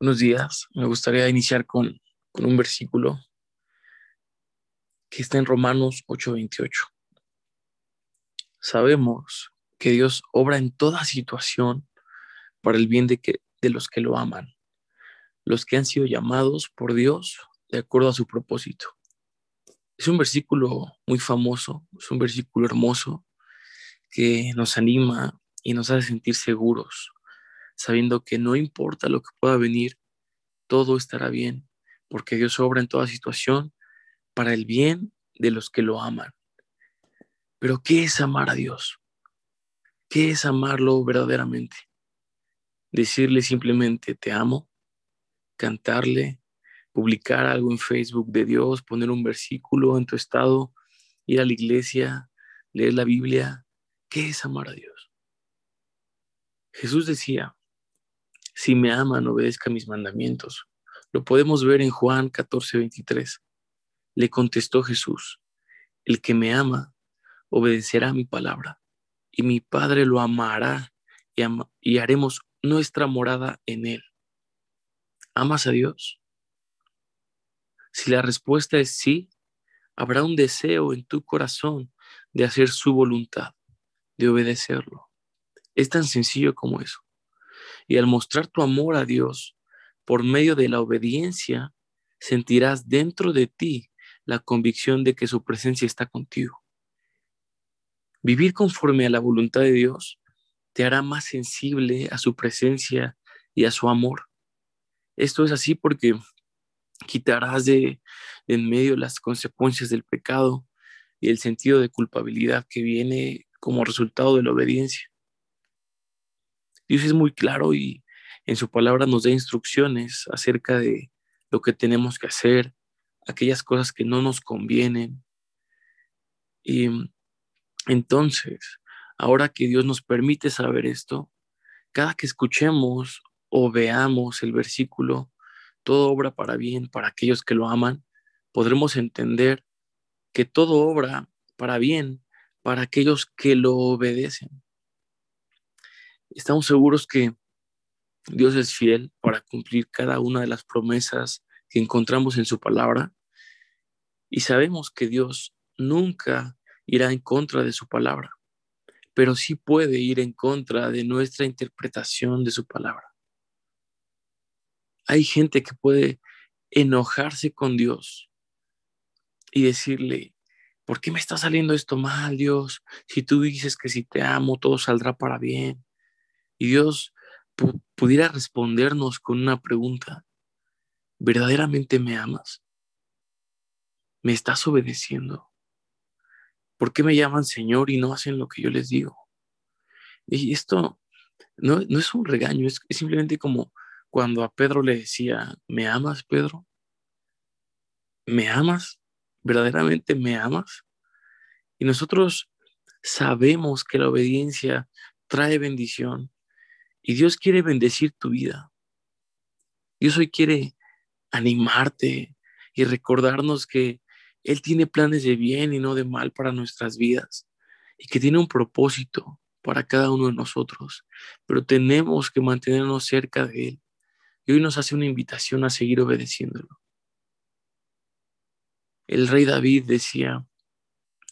Buenos días. Me gustaría iniciar con, un versículo que está en Romanos 8:28. Sabemos que Dios obra en toda situación para el bien de, que, de los que lo aman, los que han sido llamados por Dios de acuerdo a su propósito. Es un versículo muy famoso, es un versículo hermoso que nos anima y nos hace sentir seguros, sabiendo que no importa lo que pueda venir, todo estará bien, porque Dios obra en toda situación para el bien de los que lo aman. Pero ¿qué es amar a Dios? ¿Qué es amarlo verdaderamente? Decirle simplemente te amo, cantarle, publicar algo en Facebook de Dios, poner un versículo en tu estado, ir a la iglesia, leer la Biblia. ¿Qué es amar a Dios? Jesús decía, si me aman, obedezca mis mandamientos. Lo podemos ver en Juan 14, 23. Le contestó Jesús, el que me ama, obedecerá mi palabra, y mi Padre lo amará y, y haremos nuestra morada en él. ¿Amas a Dios? Si la respuesta es sí, habrá un deseo en tu corazón de hacer su voluntad, de obedecerlo. Es tan sencillo como eso. Y al mostrar tu amor a Dios por medio de la obediencia, sentirás dentro de ti la convicción de que su presencia está contigo. Vivir conforme a la voluntad de Dios te hará más sensible a su presencia y a su amor. Esto es así porque quitarás de, en medio las consecuencias del pecado y el sentido de culpabilidad que viene como resultado de la obediencia. Dios es muy claro y en su palabra nos da instrucciones acerca de lo que tenemos que hacer, aquellas cosas que no nos convienen. Y entonces, ahora que Dios nos permite saber esto, cada que escuchemos o veamos el versículo, todo obra para bien para aquellos que lo aman, podremos entender que todo obra para bien para aquellos que lo obedecen estamos seguros que Dios es fiel para cumplir cada una de las promesas que encontramos en su palabra y sabemos que Dios nunca irá en contra de su palabra, pero sí puede ir en contra de nuestra interpretación de su palabra. Hay gente que puede enojarse con Dios y decirle, ¿por qué me está saliendo esto mal, Dios? Si tú dices que si te amo, todo saldrá para bien y Dios pudiera respondernos con una pregunta, ¿verdaderamente me amas? ¿Me estás obedeciendo? ¿Por qué me llaman Señor y no hacen lo que yo les digo? Y esto no, es un regaño, es, es simplemente como cuando a Pedro le decía, ¿me amas, Pedro? ¿Me amas? ¿Verdaderamente me amas? Y nosotros sabemos que la obediencia trae bendición, y Dios quiere bendecir tu vida. Dios hoy quiere animarte y recordarnos que Él tiene planes de bien y no de mal para nuestras vidas y que tiene un propósito para cada uno de nosotros, pero tenemos que mantenernos cerca de Él. Y hoy nos hace una invitación a seguir obedeciéndolo. El rey David decía,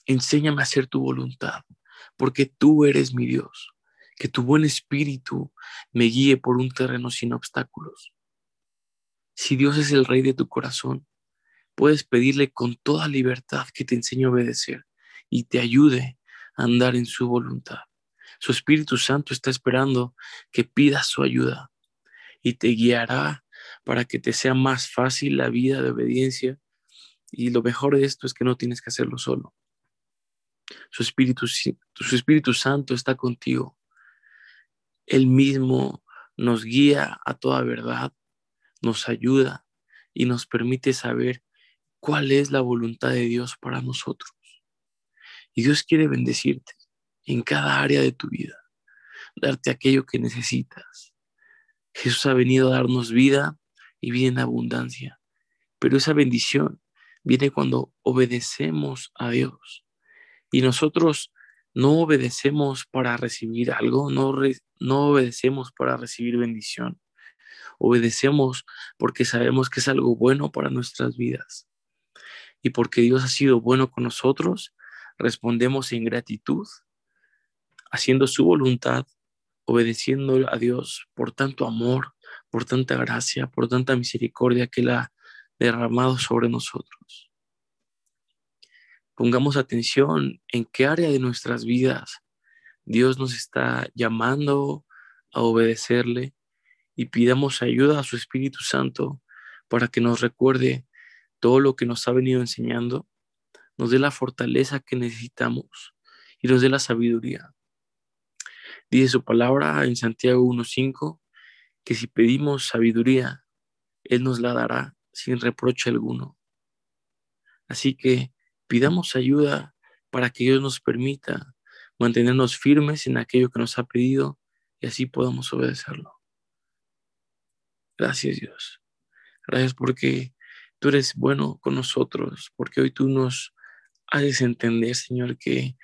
enséñame a hacer tu voluntad, porque tú eres mi Dios que tu buen espíritu me guíe por un terreno sin obstáculos. Si Dios es el rey de tu corazón, puedes pedirle con toda libertad que te enseñe a obedecer y te ayude a andar en su voluntad. Su Espíritu Santo está esperando que pidas su ayuda y te guiará para que te sea más fácil la vida de obediencia. Y lo mejor de esto es que no tienes que hacerlo solo. Su Espíritu, su Espíritu Santo está contigo él mismo nos guía a toda verdad, nos ayuda y nos permite saber cuál es la voluntad de Dios para nosotros. Y Dios quiere bendecirte en cada área de tu vida, darte aquello que necesitas. Jesús ha venido a darnos vida y vida en abundancia, pero esa bendición viene cuando obedecemos a Dios. Y nosotros no obedecemos para recibir algo, no, no obedecemos para recibir bendición. obedecemos porque sabemos que es algo bueno para nuestras vidas. Y porque Dios ha sido bueno con nosotros, respondemos en gratitud, haciendo su voluntad, obedeciendo a Dios por tanto amor, por tanta gracia, por tanta misericordia que Él ha derramado sobre nosotros. Pongamos atención en qué área de nuestras vidas Dios nos está llamando a obedecerle y pidamos ayuda a su Espíritu Santo para que nos recuerde todo lo que nos ha venido enseñando, nos dé la fortaleza que necesitamos y nos dé la sabiduría. Dice su palabra en Santiago 1.5 que si pedimos sabiduría, Él nos la dará sin reproche alguno. Así que pidamos ayuda para que Dios nos permita mantenernos firmes en aquello que nos ha pedido y así podamos obedecerlo. Gracias Dios. Gracias porque tú eres bueno con nosotros, porque hoy tú nos haces entender, Señor, que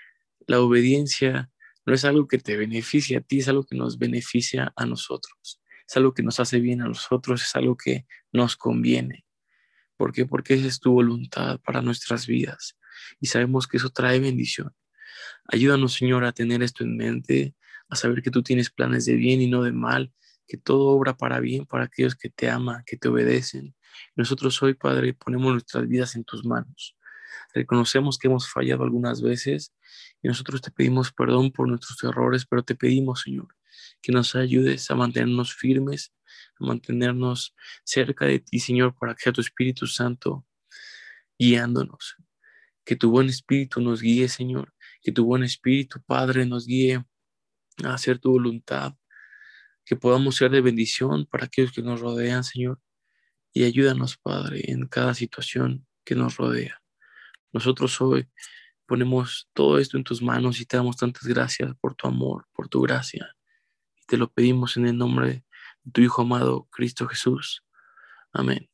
la obediencia no es algo que te beneficia a ti, es algo que nos beneficia a nosotros. Es algo que nos hace bien a nosotros, es algo que nos conviene. ¿Por qué? Porque esa es tu voluntad para nuestras vidas y sabemos que eso trae bendición. Ayúdanos, Señor, a tener esto en mente, a saber que tú tienes planes de bien y no de mal, que todo obra para bien para aquellos que te aman, que te obedecen. Nosotros hoy, Padre, ponemos nuestras vidas en tus manos. Reconocemos que hemos fallado algunas veces y nosotros te pedimos perdón por nuestros errores, pero te pedimos, Señor, que nos ayudes a mantenernos firmes, mantenernos cerca de ti, Señor, para que sea tu Espíritu Santo guiándonos. Que tu buen Espíritu nos guíe, Señor. Que tu buen Espíritu, Padre, nos guíe a hacer tu voluntad. Que podamos ser de bendición para aquellos que nos rodean, Señor. Y ayúdanos, Padre, en cada situación que nos rodea. Nosotros hoy ponemos todo esto en tus manos y te damos tantas gracias por tu amor, por tu gracia. Y te lo pedimos en el nombre de tu Hijo amado, Cristo Jesús. Amén.